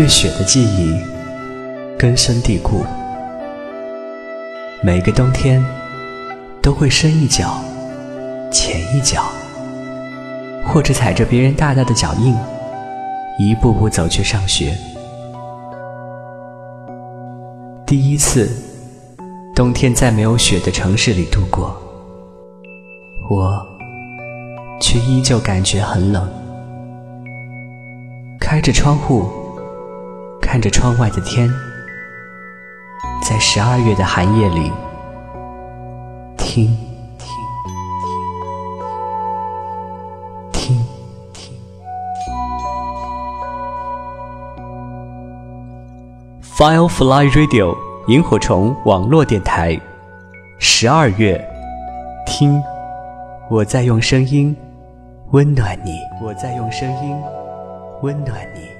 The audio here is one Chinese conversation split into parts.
对雪的记忆根深蒂固，每个冬天都会深一脚浅一脚，或者踩着别人大大的脚印，一步步走去上学。第一次冬天在没有雪的城市里度过，我却依旧感觉很冷。开着窗户。看着窗外的天，在十二月的寒夜里，听听听听。Firefly Radio 萤火虫网络电台，十二月，听，我在用声音温暖你，我在用声音温暖你。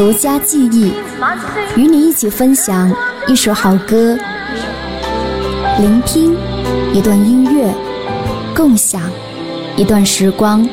独家记忆，与你一起分享一首好歌，聆听一段音乐，共享一段时光。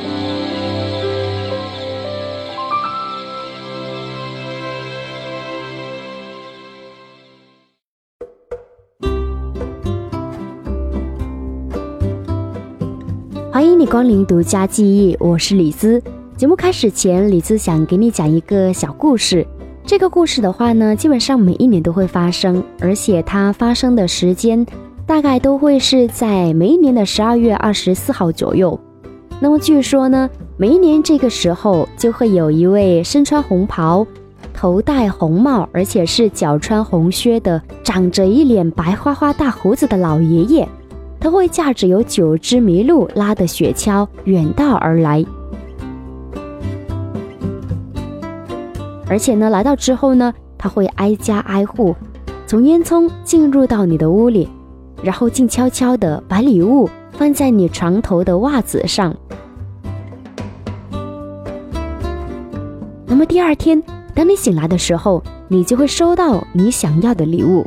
欢迎你光临独家记忆，我是李兹。节目开始前，李子想给你讲一个小故事。这个故事的话呢，基本上每一年都会发生，而且它发生的时间大概都会是在每一年的十二月二十四号左右。那么据说呢，每一年这个时候就会有一位身穿红袍、头戴红帽，而且是脚穿红靴的，长着一脸白花花大胡子的老爷爷。他会驾着有九只麋鹿拉的雪橇远道而来，而且呢，来到之后呢，他会挨家挨户，从烟囱进入到你的屋里，然后静悄悄的把礼物放在你床头的袜子上。那么第二天，当你醒来的时候，你就会收到你想要的礼物，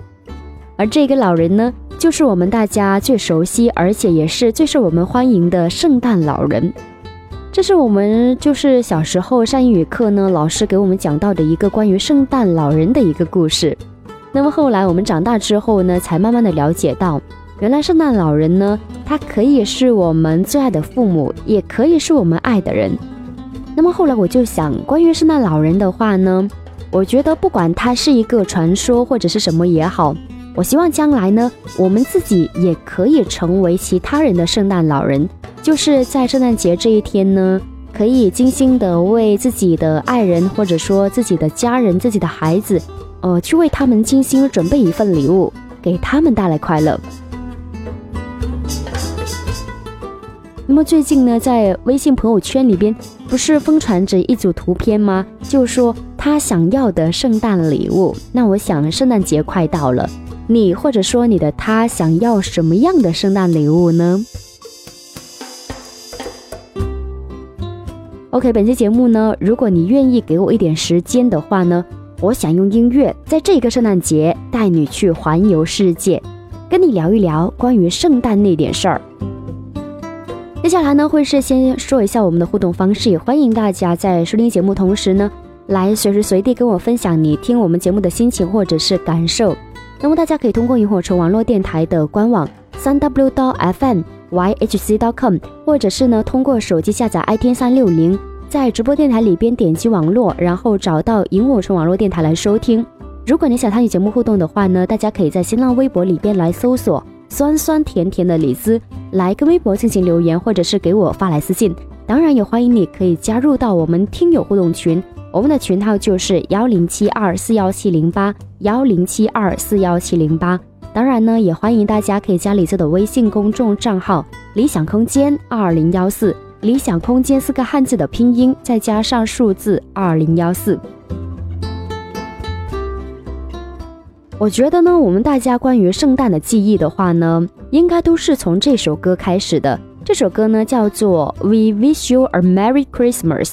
而这个老人呢？就是我们大家最熟悉，而且也是最受我们欢迎的圣诞老人。这是我们就是小时候上英语课呢，老师给我们讲到的一个关于圣诞老人的一个故事。那么后来我们长大之后呢，才慢慢的了解到，原来圣诞老人呢，他可以是我们最爱的父母，也可以是我们爱的人。那么后来我就想，关于圣诞老人的话呢，我觉得不管他是一个传说或者是什么也好。我希望将来呢，我们自己也可以成为其他人的圣诞老人，就是在圣诞节这一天呢，可以精心的为自己的爱人或者说自己的家人、自己的孩子，呃，去为他们精心准备一份礼物，给他们带来快乐。那么最近呢，在微信朋友圈里边，不是疯传着一组图片吗？就说他想要的圣诞礼物。那我想，圣诞节快到了。你或者说你的他想要什么样的圣诞礼物呢？OK，本期节目呢，如果你愿意给我一点时间的话呢，我想用音乐在这个圣诞节带你去环游世界，跟你聊一聊关于圣诞那点事儿。接下来呢，会是先说一下我们的互动方式，也欢迎大家在收听节目同时呢，来随时随地跟我分享你听我们节目的心情或者是感受。那么大家可以通过萤火虫网络电台的官网三 w 到 fm yhc dot com，或者是呢，通过手机下载 iT 三六零，在直播电台里边点击网络，然后找到萤火虫网络电台来收听。如果你想参与节目互动的话呢，大家可以在新浪微博里边来搜索“酸酸甜甜的李子”，来跟微博进行留言，或者是给我发来私信。当然也欢迎你可以加入到我们听友互动群，我们的群号就是幺零七二四幺七零八幺零七二四幺七零八。当然呢，也欢迎大家可以加李子的微信公众账号“理想空间二零幺四”，理想空间四个汉字的拼音再加上数字二零幺四。我觉得呢，我们大家关于圣诞的记忆的话呢，应该都是从这首歌开始的。这首歌呢叫做《We Wish You a Merry Christmas》。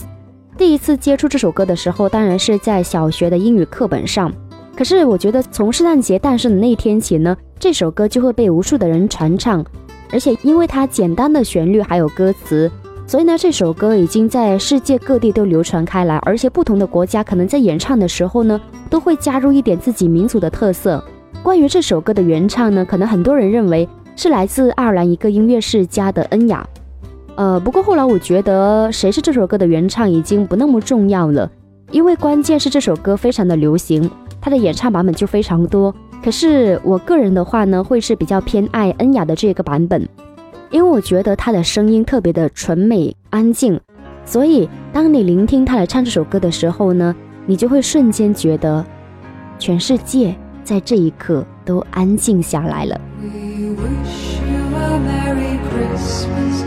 第一次接触这首歌的时候，当然是在小学的英语课本上。可是我觉得，从圣诞节诞生的那一天起呢，这首歌就会被无数的人传唱，而且因为它简单的旋律还有歌词，所以呢，这首歌已经在世界各地都流传开来，而且不同的国家可能在演唱的时候呢，都会加入一点自己民族的特色。关于这首歌的原唱呢，可能很多人认为是来自爱尔兰一个音乐世家的恩雅，呃，不过后来我觉得谁是这首歌的原唱已经不那么重要了，因为关键是这首歌非常的流行。它的演唱版本就非常多，可是我个人的话呢，会是比较偏爱恩雅的这个版本，因为我觉得她的声音特别的纯美安静，所以当你聆听她来唱这首歌的时候呢，你就会瞬间觉得，全世界在这一刻都安静下来了。We wish you a Merry Christmas.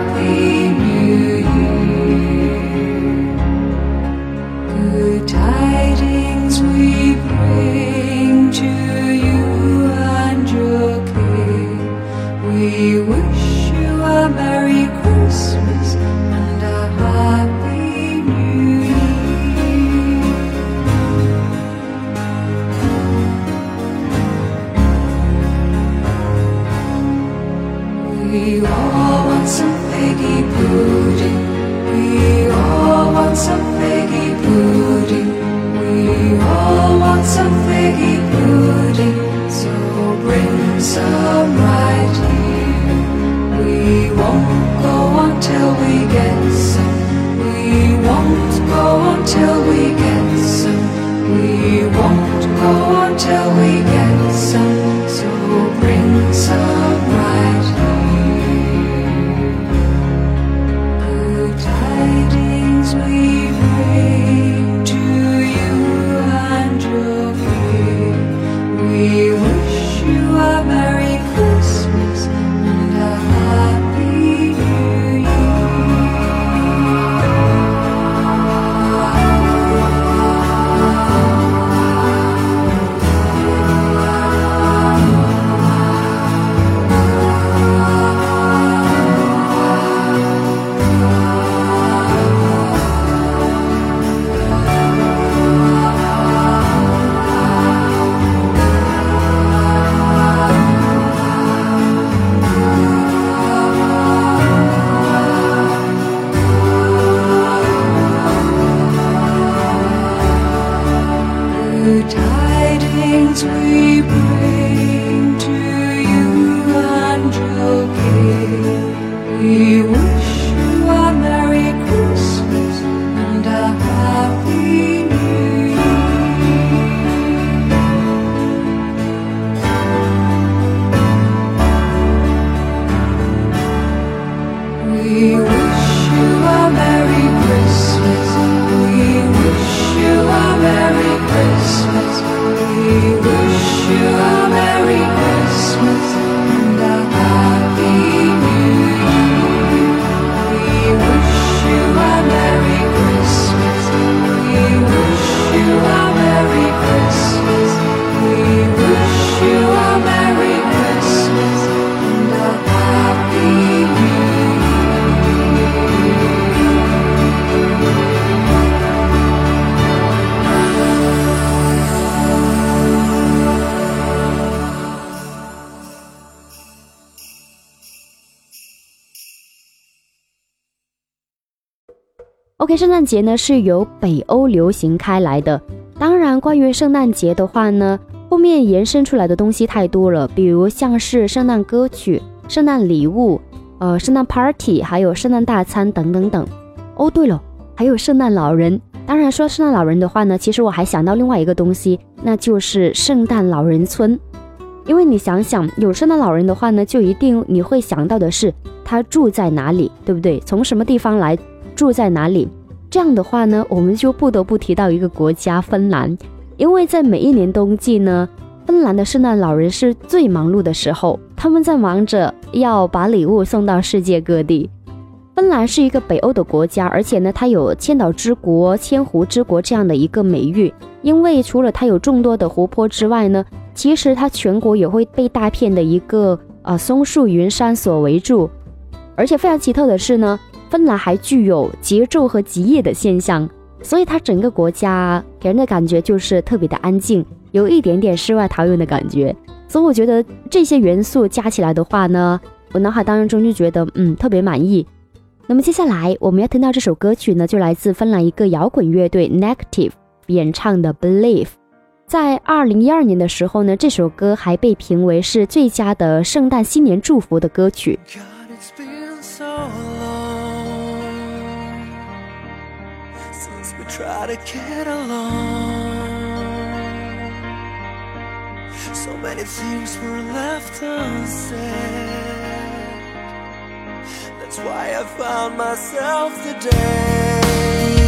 we pray. OK，圣诞节呢是由北欧流行开来的。当然，关于圣诞节的话呢，后面延伸出来的东西太多了，比如像是圣诞歌曲、圣诞礼物、呃，圣诞 party，还有圣诞大餐等等等。哦，对了，还有圣诞老人。当然，说圣诞老人的话呢，其实我还想到另外一个东西，那就是圣诞老人村。因为你想想，有圣诞老人的话呢，就一定你会想到的是他住在哪里，对不对？从什么地方来？住在哪里？这样的话呢，我们就不得不提到一个国家——芬兰，因为在每一年冬季呢，芬兰的圣诞老人是最忙碌的时候，他们在忙着要把礼物送到世界各地。芬兰是一个北欧的国家，而且呢，它有“千岛之国”“千湖之国”这样的一个美誉，因为除了它有众多的湖泊之外呢，其实它全国也会被大片的一个呃松树云山所围住，而且非常奇特的是呢。芬兰还具有节奏和极夜的现象，所以它整个国家给人的感觉就是特别的安静，有一点点世外桃源的感觉。所以我觉得这些元素加起来的话呢，我脑海当中就觉得嗯特别满意。那么接下来我们要听到这首歌曲呢，就来自芬兰一个摇滚乐队 Negative 演唱的 Believe。在二零一二年的时候呢，这首歌还被评为是最佳的圣诞新年祝福的歌曲。Try to get along. So many things were left unsaid. That's why I found myself today.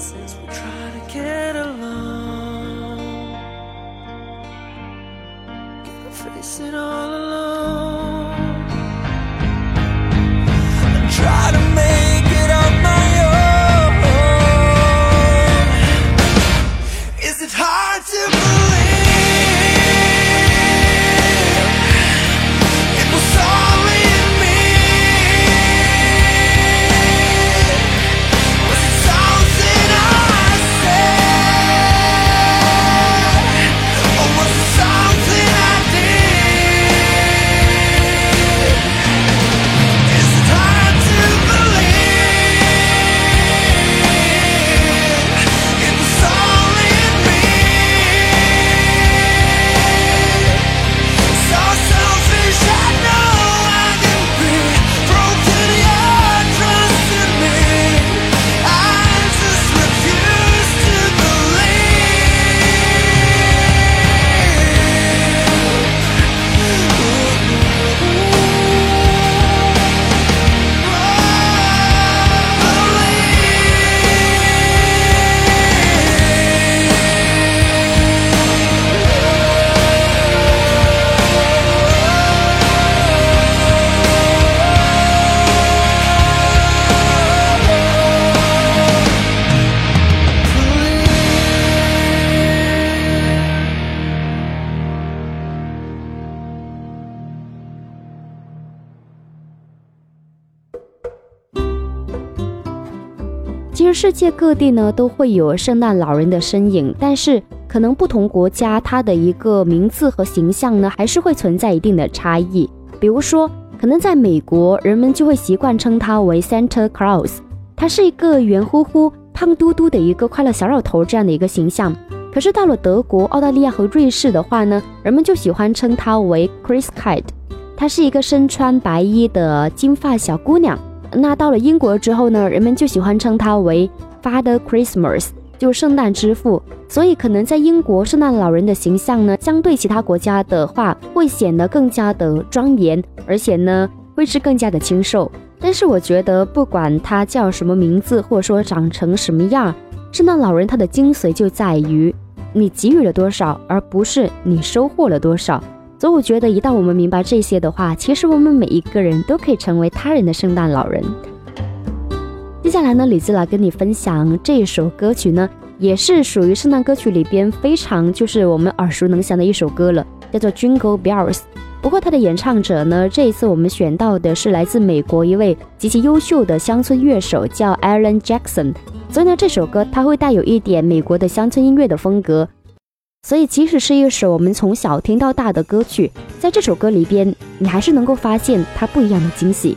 since we try to get along. Gotta face it all alone. 各地呢都会有圣诞老人的身影，但是可能不同国家它的一个名字和形象呢还是会存在一定的差异。比如说，可能在美国，人们就会习惯称他为 Santa Claus，他是一个圆乎乎、胖嘟嘟的一个快乐小老头这样的一个形象。可是到了德国、澳大利亚和瑞士的话呢，人们就喜欢称他为 Chris Kid，她是一个身穿白衣的金发小姑娘。那到了英国之后呢，人们就喜欢称他为 Father Christmas，就圣诞之父。所以可能在英国，圣诞老人的形象呢，相对其他国家的话，会显得更加的庄严，而且呢，会是更加的清瘦。但是我觉得，不管他叫什么名字，或者说长成什么样，圣诞老人他的精髓就在于你给予了多少，而不是你收获了多少。所以我觉得，一旦我们明白这些的话，其实我们每一个人都可以成为他人的圣诞老人。接下来呢，李子来跟你分享这首歌曲呢，也是属于圣诞歌曲里边非常就是我们耳熟能详的一首歌了，叫做《Jingle Bells》。不过它的演唱者呢，这一次我们选到的是来自美国一位极其优秀的乡村乐手，叫 Alan Jackson。所以呢，这首歌它会带有一点美国的乡村音乐的风格。所以，即使是一首我们从小听到大的歌曲，在这首歌里边，你还是能够发现它不一样的惊喜。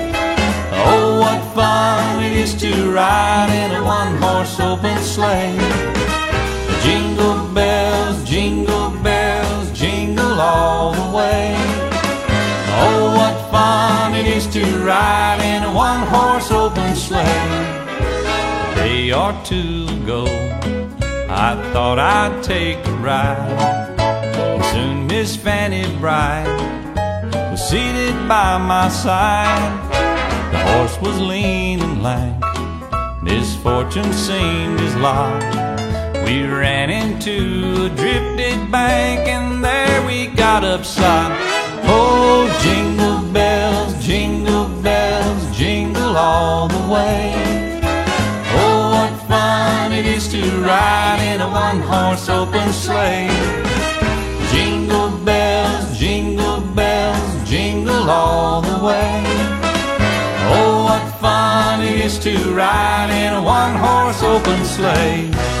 Oh, what fun it is to ride in a one horse open sleigh. Jingle bells, jingle bells, jingle all the way. Oh, what fun it is to ride in a one horse open sleigh. Day or two ago, I thought I'd take a ride. Soon Miss Fanny Bright was seated by my side. Horse was lean and lank. Misfortune seemed his lot. We ran into a drifted bank and there we got upside. Oh, jingle bells, jingle bells, jingle all the way. Oh, what fun it is to ride in a one horse open sleigh. Jingle bells, jingle bells, jingle all the way. Is to ride in a one horse open sleigh.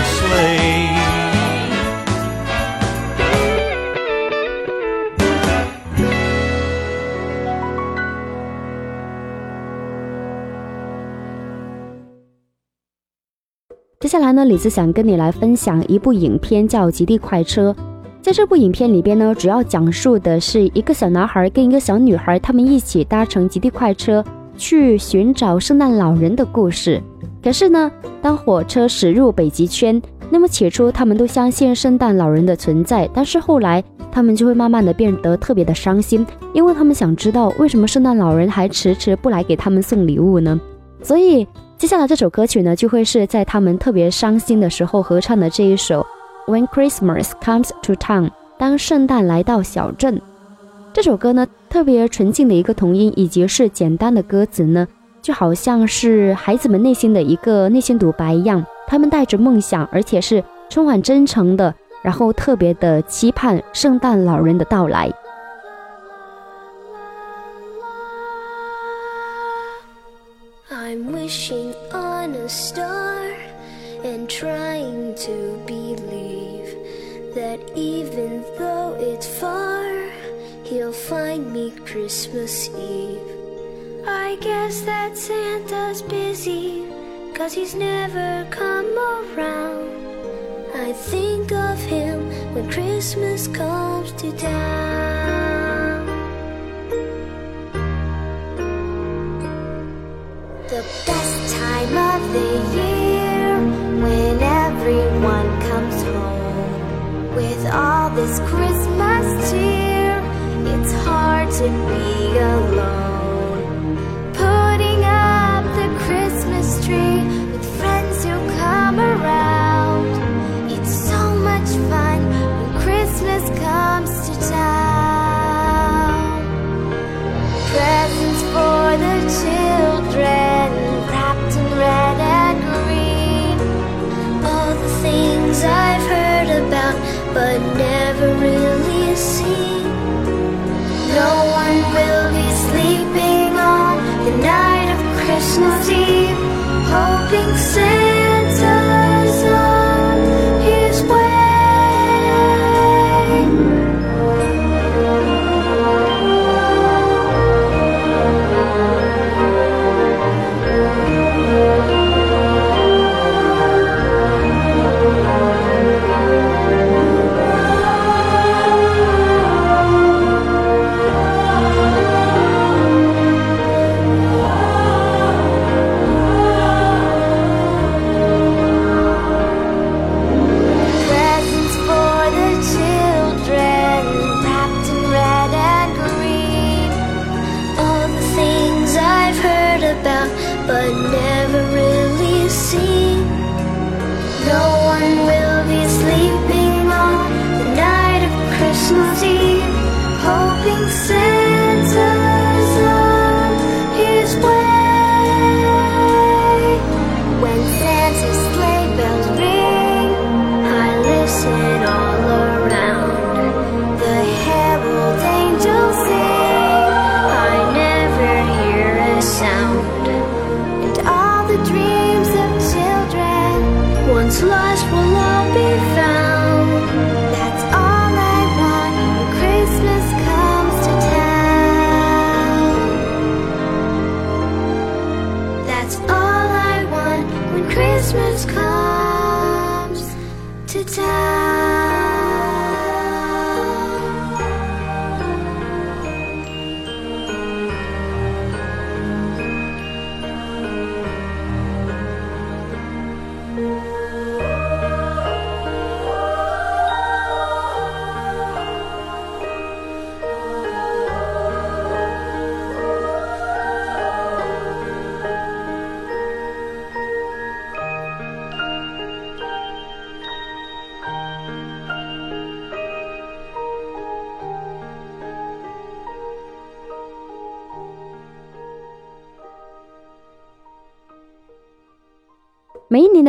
下来呢，李子想跟你来分享一部影片，叫《极地快车》。在这部影片里边呢，主要讲述的是一个小男孩跟一个小女孩，他们一起搭乘极地快车去寻找圣诞老人的故事。可是呢，当火车驶入北极圈，那么起初他们都相信圣诞老人的存在，但是后来他们就会慢慢的变得特别的伤心，因为他们想知道为什么圣诞老人还迟迟不来给他们送礼物呢？所以接下来这首歌曲呢，就会是在他们特别伤心的时候合唱的这一首，when Christmas comes to town 当圣诞来到小镇。这首歌呢，特别纯净的一个童音，以及是简单的歌词呢，就好像是孩子们内心的一个内心独白一样，他们带着梦想，而且是充满真诚的，然后特别的期盼圣诞老人的到来。i'm wishing。Star and trying to believe that even though it's far, he'll find me Christmas Eve. I guess that Santa's busy, cause he's never come around. I think of him when Christmas comes to town. The best time of the year when everyone comes home with all this Christmas cheer. It's hard to be alone.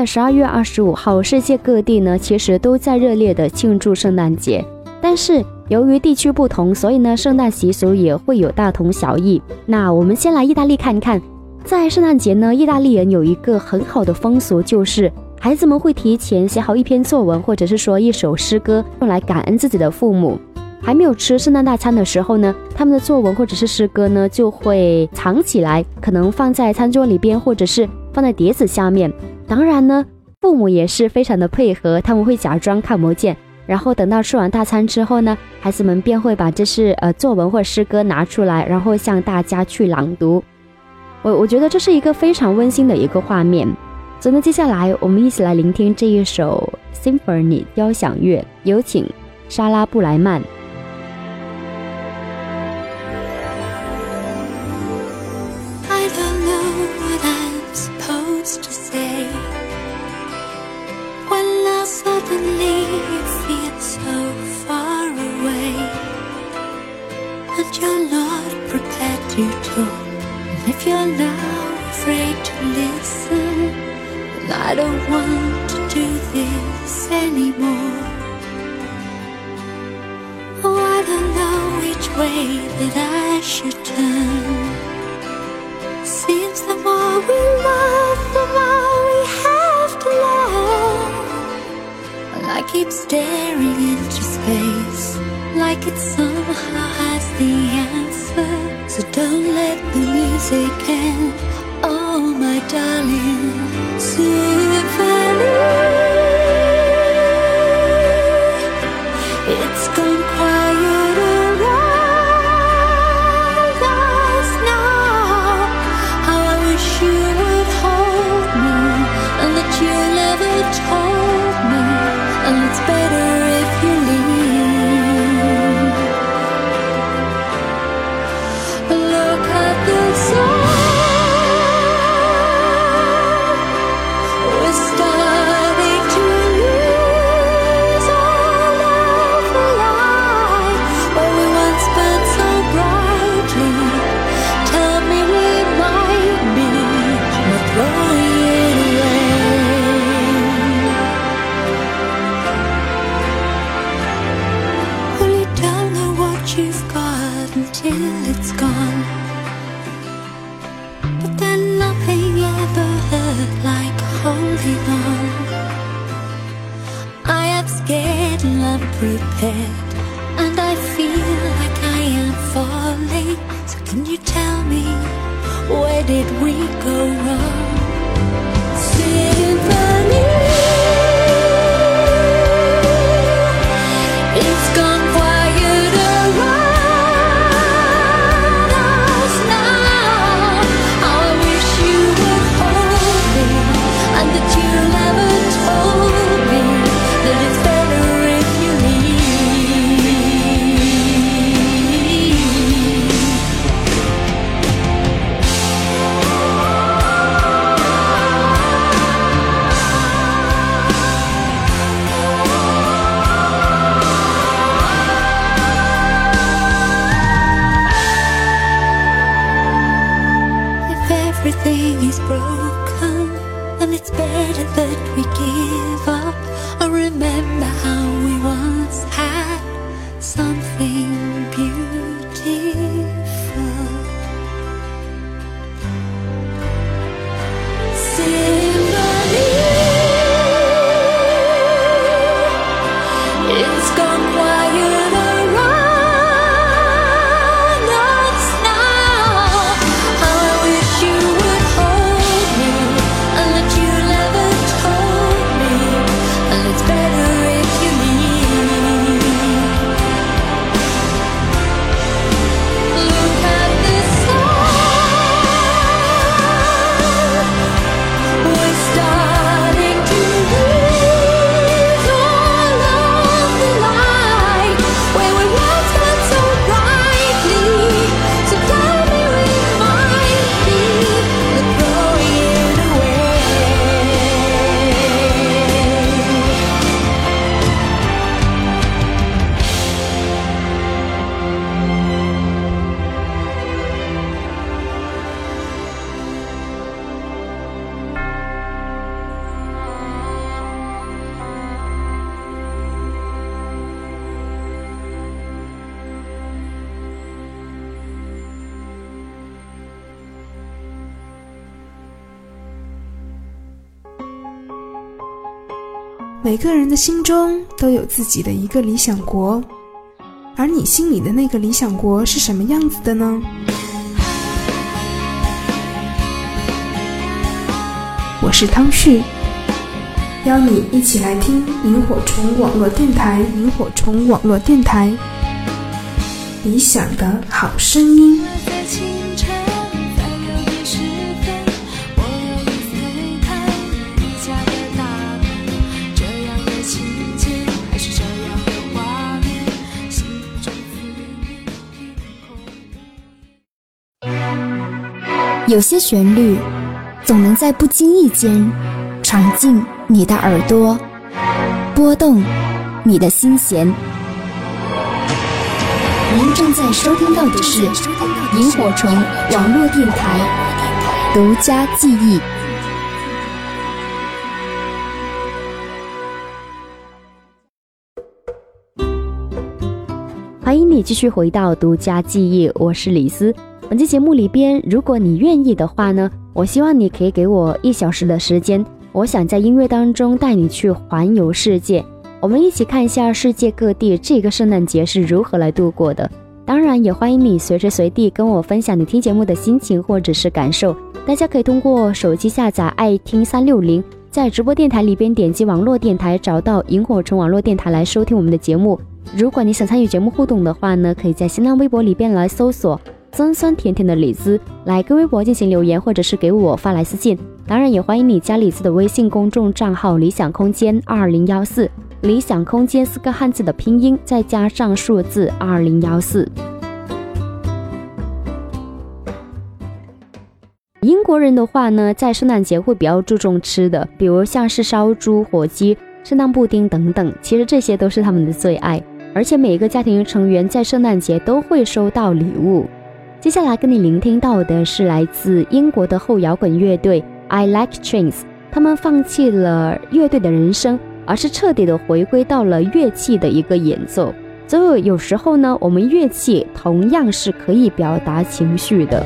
的十二月二十五号，世界各地呢其实都在热烈的庆祝圣诞节。但是由于地区不同，所以呢圣诞习俗也会有大同小异。那我们先来意大利看一看，在圣诞节呢，意大利人有一个很好的风俗，就是孩子们会提前写好一篇作文，或者是说一首诗歌，用来感恩自己的父母。还没有吃圣诞大餐的时候呢，他们的作文或者是诗歌呢就会藏起来，可能放在餐桌里边，或者是放在碟子下面。当然呢，父母也是非常的配合，他们会假装看不见，然后等到吃完大餐之后呢，孩子们便会把这是呃作文或诗歌拿出来，然后向大家去朗读。我我觉得这是一个非常温馨的一个画面。所以呢，接下来我们一起来聆听这一首 Symphony 交响乐，有请莎拉布莱曼。Until it's gone. But then nothing ever hurt like holding on. I am scared and unprepared, and I feel like I am falling. So can you tell me where did we go wrong? 人的心中都有自己的一个理想国，而你心里的那个理想国是什么样子的呢？”我是汤旭，邀你一起来听萤火虫网络电台。萤火虫网络电台，理想的好声音。有些旋律总能在不经意间闯进你的耳朵，拨动你的心弦。您正在收听到的是萤火虫网络电台独家记忆。欢迎你继续回到独家记忆，我是李斯。本期节目里边，如果你愿意的话呢，我希望你可以给我一小时的时间，我想在音乐当中带你去环游世界。我们一起看一下世界各地这个圣诞节是如何来度过的。当然，也欢迎你随时随地跟我分享你听节目的心情或者是感受。大家可以通过手机下载爱听三六零，在直播电台里边点击网络电台，找到萤火虫网络电台来收听我们的节目。如果你想参与节目互动的话呢，可以在新浪微博里边来搜索“酸酸甜甜的李子”，来跟微博进行留言，或者是给我发来私信。当然，也欢迎你加李子的微信公众账号“理想空间二零幺四”。理想空间四个汉字的拼音，再加上数字二零幺四。英国人的话呢，在圣诞节会比较注重吃的，比如像是烧猪、火鸡、圣诞布丁等等，其实这些都是他们的最爱。而且每个家庭成员在圣诞节都会收到礼物。接下来跟你聆听到的是来自英国的后摇滚乐队 I Like Trains，他们放弃了乐队的人生。而是彻底的回归到了乐器的一个演奏，所以有时候呢，我们乐器同样是可以表达情绪的。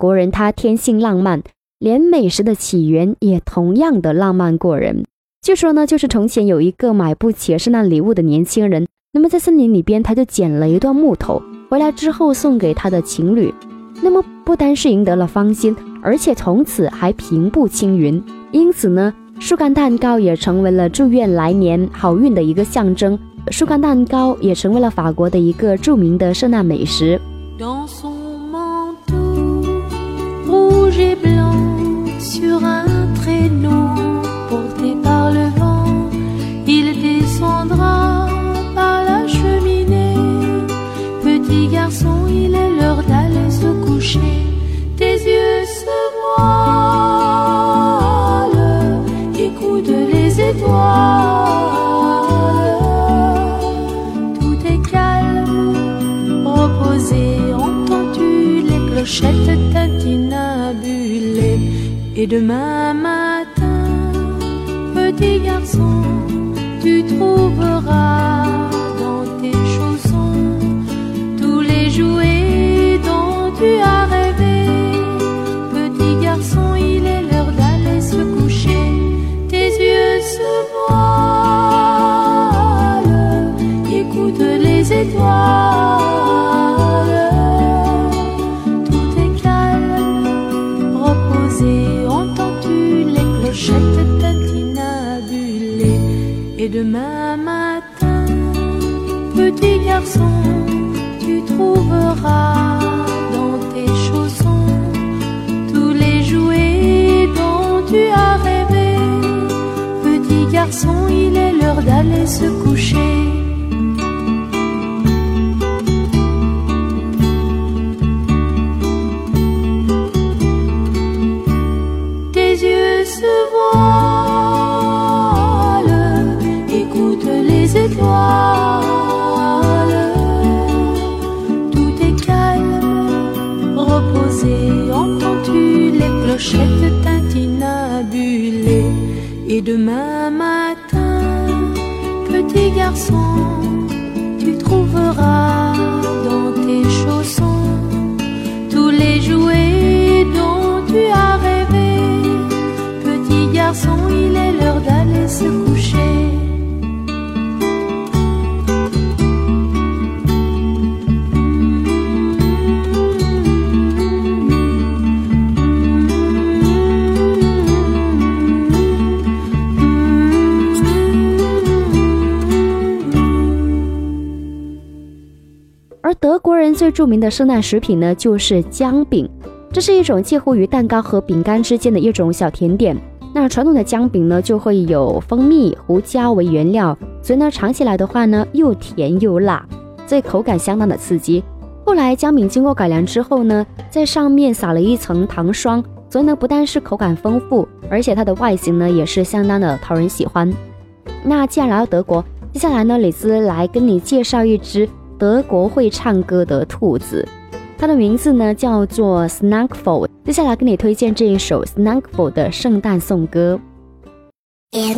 国人他天性浪漫，连美食的起源也同样的浪漫过人。据说呢，就是从前有一个买不起圣诞礼物的年轻人，那么在森林里边，他就捡了一段木头回来之后送给他的情侣。那么不单是赢得了芳心，而且从此还平步青云。因此呢，树干蛋糕也成为了祝愿来年好运的一个象征。树干蛋糕也成为了法国的一个著名的圣诞美食。Blanc, sur un traîneau porté par le vent, il descendra par la cheminée. Petit garçon, il est l'heure d'aller se coucher. Tes yeux se voilent, écoute les étoiles. Tout est calme, reposé, entends-tu les clochettes Et demain matin, petit garçon, tu trouveras dans tes chaussons tous les jouets dont tu as 名的圣诞食品呢，就是姜饼。这是一种介乎于蛋糕和饼干之间的一种小甜点。那传统的姜饼呢，就会有蜂蜜、胡椒为原料，所以呢，尝起来的话呢，又甜又辣，所以口感相当的刺激。后来姜饼经过改良之后呢，在上面撒了一层糖霜，所以呢，不但是口感丰富，而且它的外形呢，也是相当的讨人喜欢。那既然来到德国，接下来呢，李子来跟你介绍一只德国会唱歌的兔子，它的名字呢叫做 Snackful。接下来给你推荐这一首 Snackful 的圣诞颂歌。Heute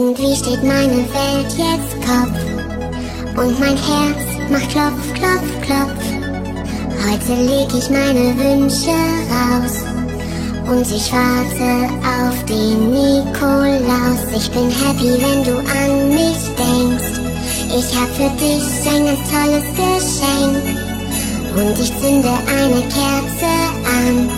leg ich meine Wünsche raus und ich warte auf den Nikolaus. Ich bin happy, wenn du an mich denkst. Ich hab für dich ein ganz tolles Geschenk und ich zünde eine Kerze an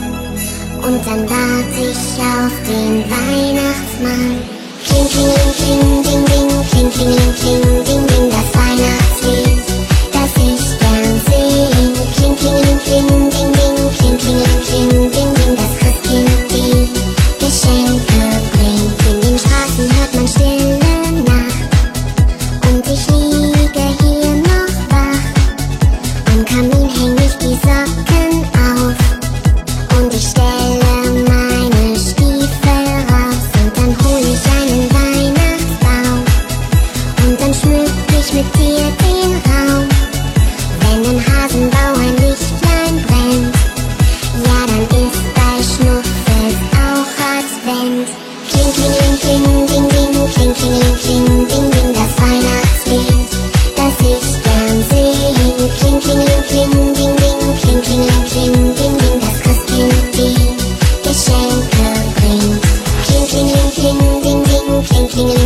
und dann warte ich auf den Weihnachtsmann. Kling, kling, kling, ding, ding, kling, kling, ding, ding, das Weihnachtslied, das ich gern sing. Kling, kling, kling, ding, kling, kling, kling, ding, ding, das Christkind die Geschenke bringt. In den Straßen hört man stille looking in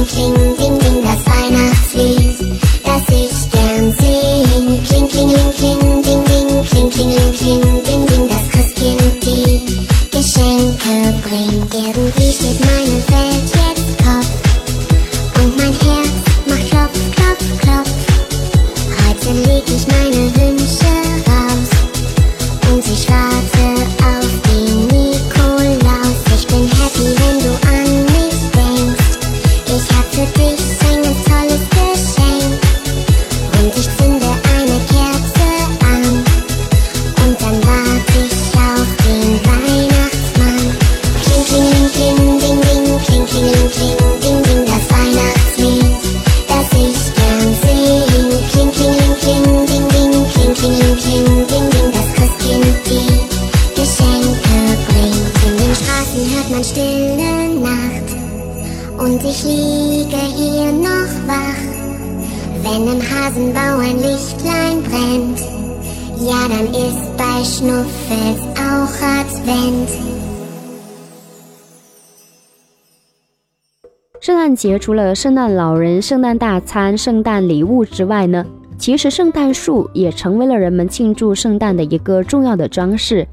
除了圣诞老人、圣诞大餐、圣诞礼物之外呢，其实圣诞树也成为了人们庆祝圣诞的一个重要的装饰。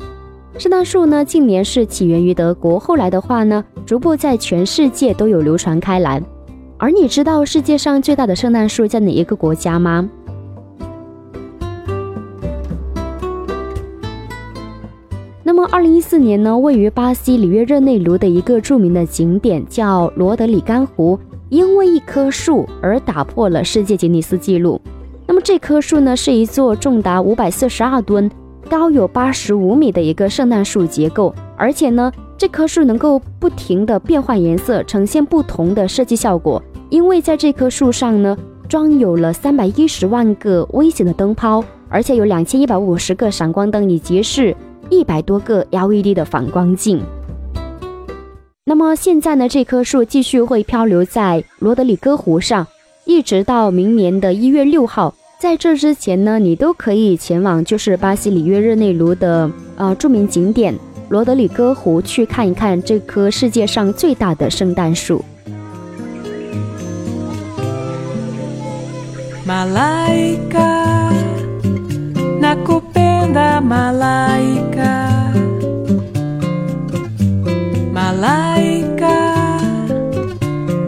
圣诞树呢，近年是起源于德国，后来的话呢，逐步在全世界都有流传开来。而你知道世界上最大的圣诞树在哪一个国家吗？那么，二零一四年呢，位于巴西里约热内卢的一个著名的景点叫罗德里干湖，因为一棵树而打破了世界吉尼斯纪录。那么，这棵树呢，是一座重达五百四十二吨、高有八十五米的一个圣诞树结构，而且呢，这棵树能够不停的变换颜色，呈现不同的设计效果。因为在这棵树上呢，装有了三百一十万个微型的灯泡，而且有两千一百五十个闪光灯，以及是一百多个 LED 的反光镜。那么现在呢，这棵树继续会漂流在罗德里戈湖上，一直到明年的一月六号。在这之前呢，你都可以前往就是巴西里约热内卢的呃著名景点罗德里戈湖去看一看这棵世界上最大的圣诞树。Malaika nakupenda malaika malaika,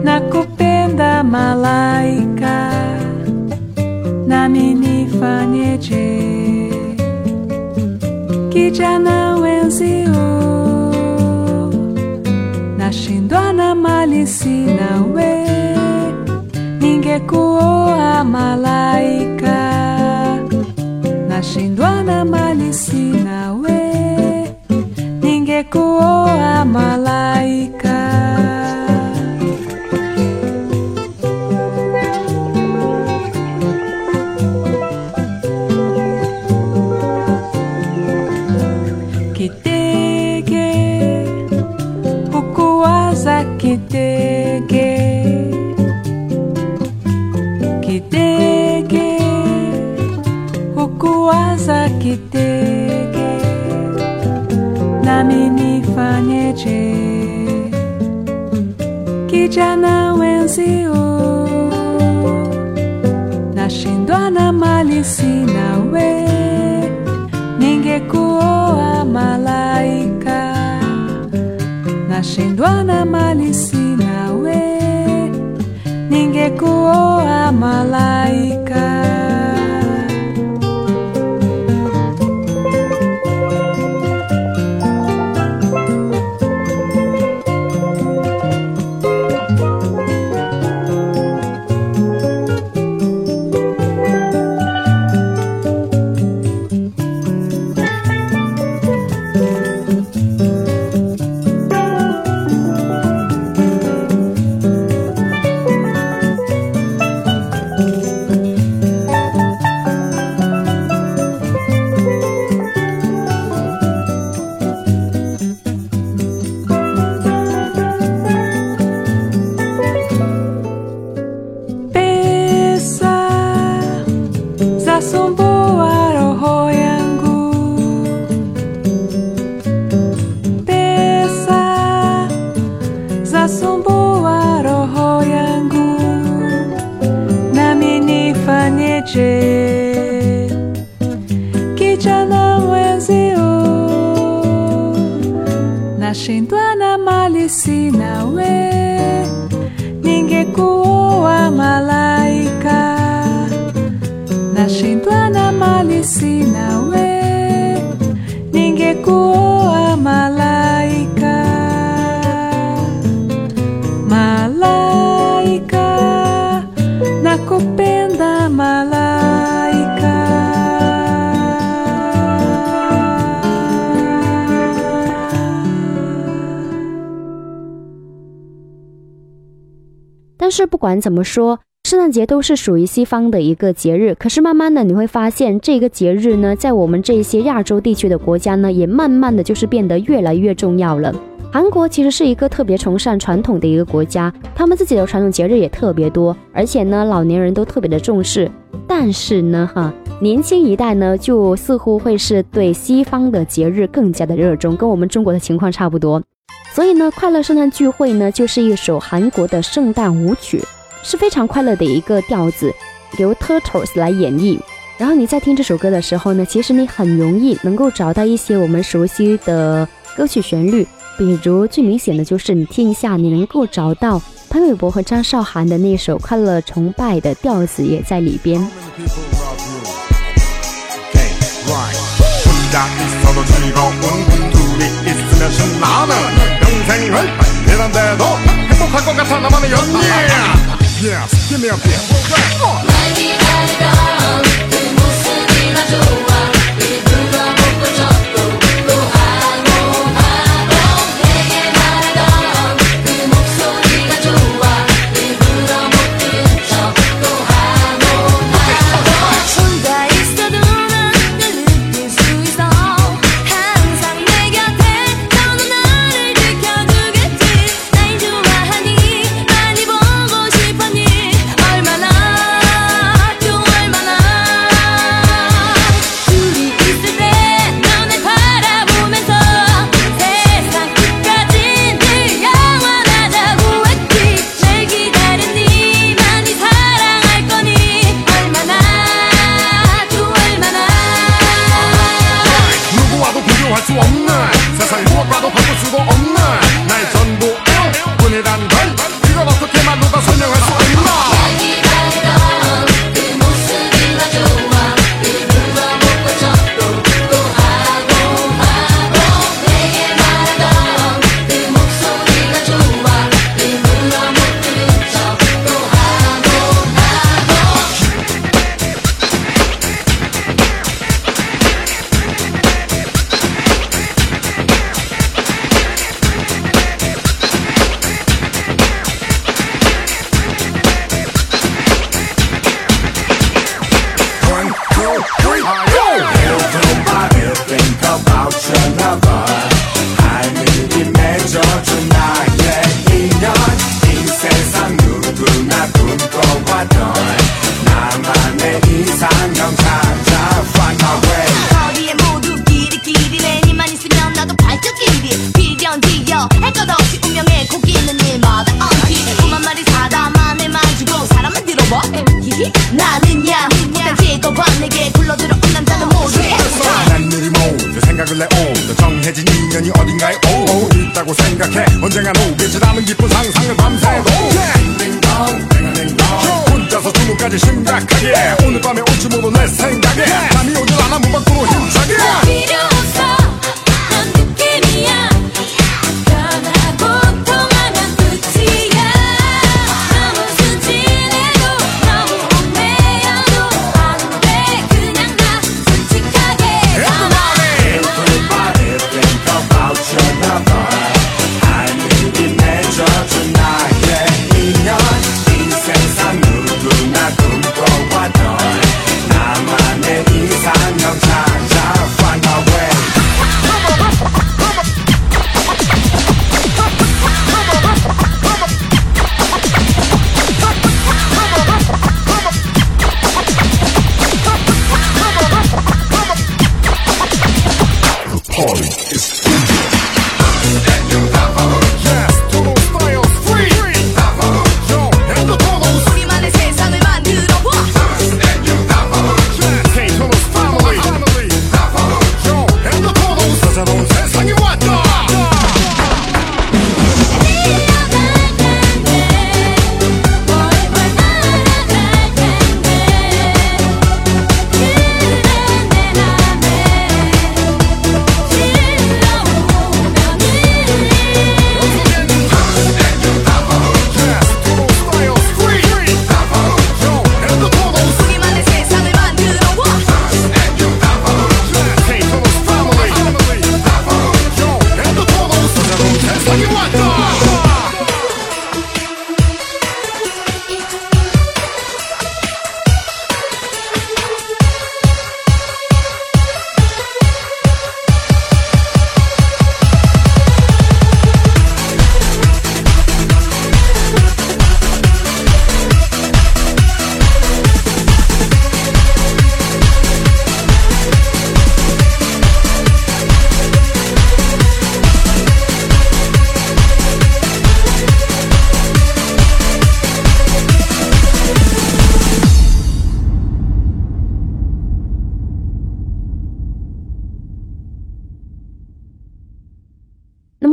na cupenda malaika, na minifanete que já não enziou, na xinduana malicina ué, ninguém coou a malaika, na xinduana malicina ué ecoou a malaica. Que okuwaza kitege. Kitege, okuwaza kitege nami nifanyeje kijana wenzio nashindwa na mali sinawe. Ningekuoa malaika nashindwa na mali sinawe. Ningekuoa malaika 是不管怎么说，圣诞节都是属于西方的一个节日。可是慢慢的你会发现，这个节日呢，在我们这些亚洲地区的国家呢，也慢慢的就是变得越来越重要了。韩国其实是一个特别崇尚传统的一个国家，他们自己的传统节日也特别多，而且呢，老年人都特别的重视。但是呢，哈，年轻一代呢，就似乎会是对西方的节日更加的热衷，跟我们中国的情况差不多。所以呢，快乐圣诞聚会呢，就是一首韩国的圣诞舞曲，是非常快乐的一个调子，由 Turtles 来演绎。然后你在听这首歌的时候呢，其实你很容易能够找到一些我们熟悉的歌曲旋律，比如最明显的就是你听一下，你能够找到潘玮柏和张韶涵的那首《快乐崇拜》的调子也在里边。 있으면 신나는 평생을 발견한데도 행복할 것 같아 나만의 연예 Yes, give me a beat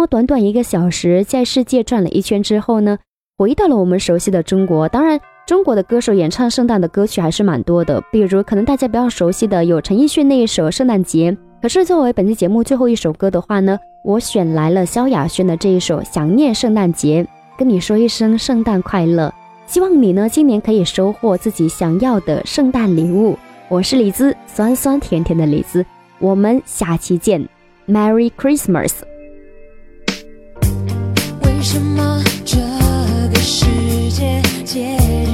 短短一个小时，在世界转了一圈之后呢，回到了我们熟悉的中国。当然，中国的歌手演唱圣诞的歌曲还是蛮多的，比如可能大家比较熟悉的有陈奕迅那一首《圣诞节》。可是作为本期节目最后一首歌的话呢，我选来了萧亚轩的这一首《想念圣诞节》，跟你说一声圣诞快乐。希望你呢今年可以收获自己想要的圣诞礼物。我是李子，酸酸甜甜的李子，我们下期见，Merry Christmas。什么？这个世界？结。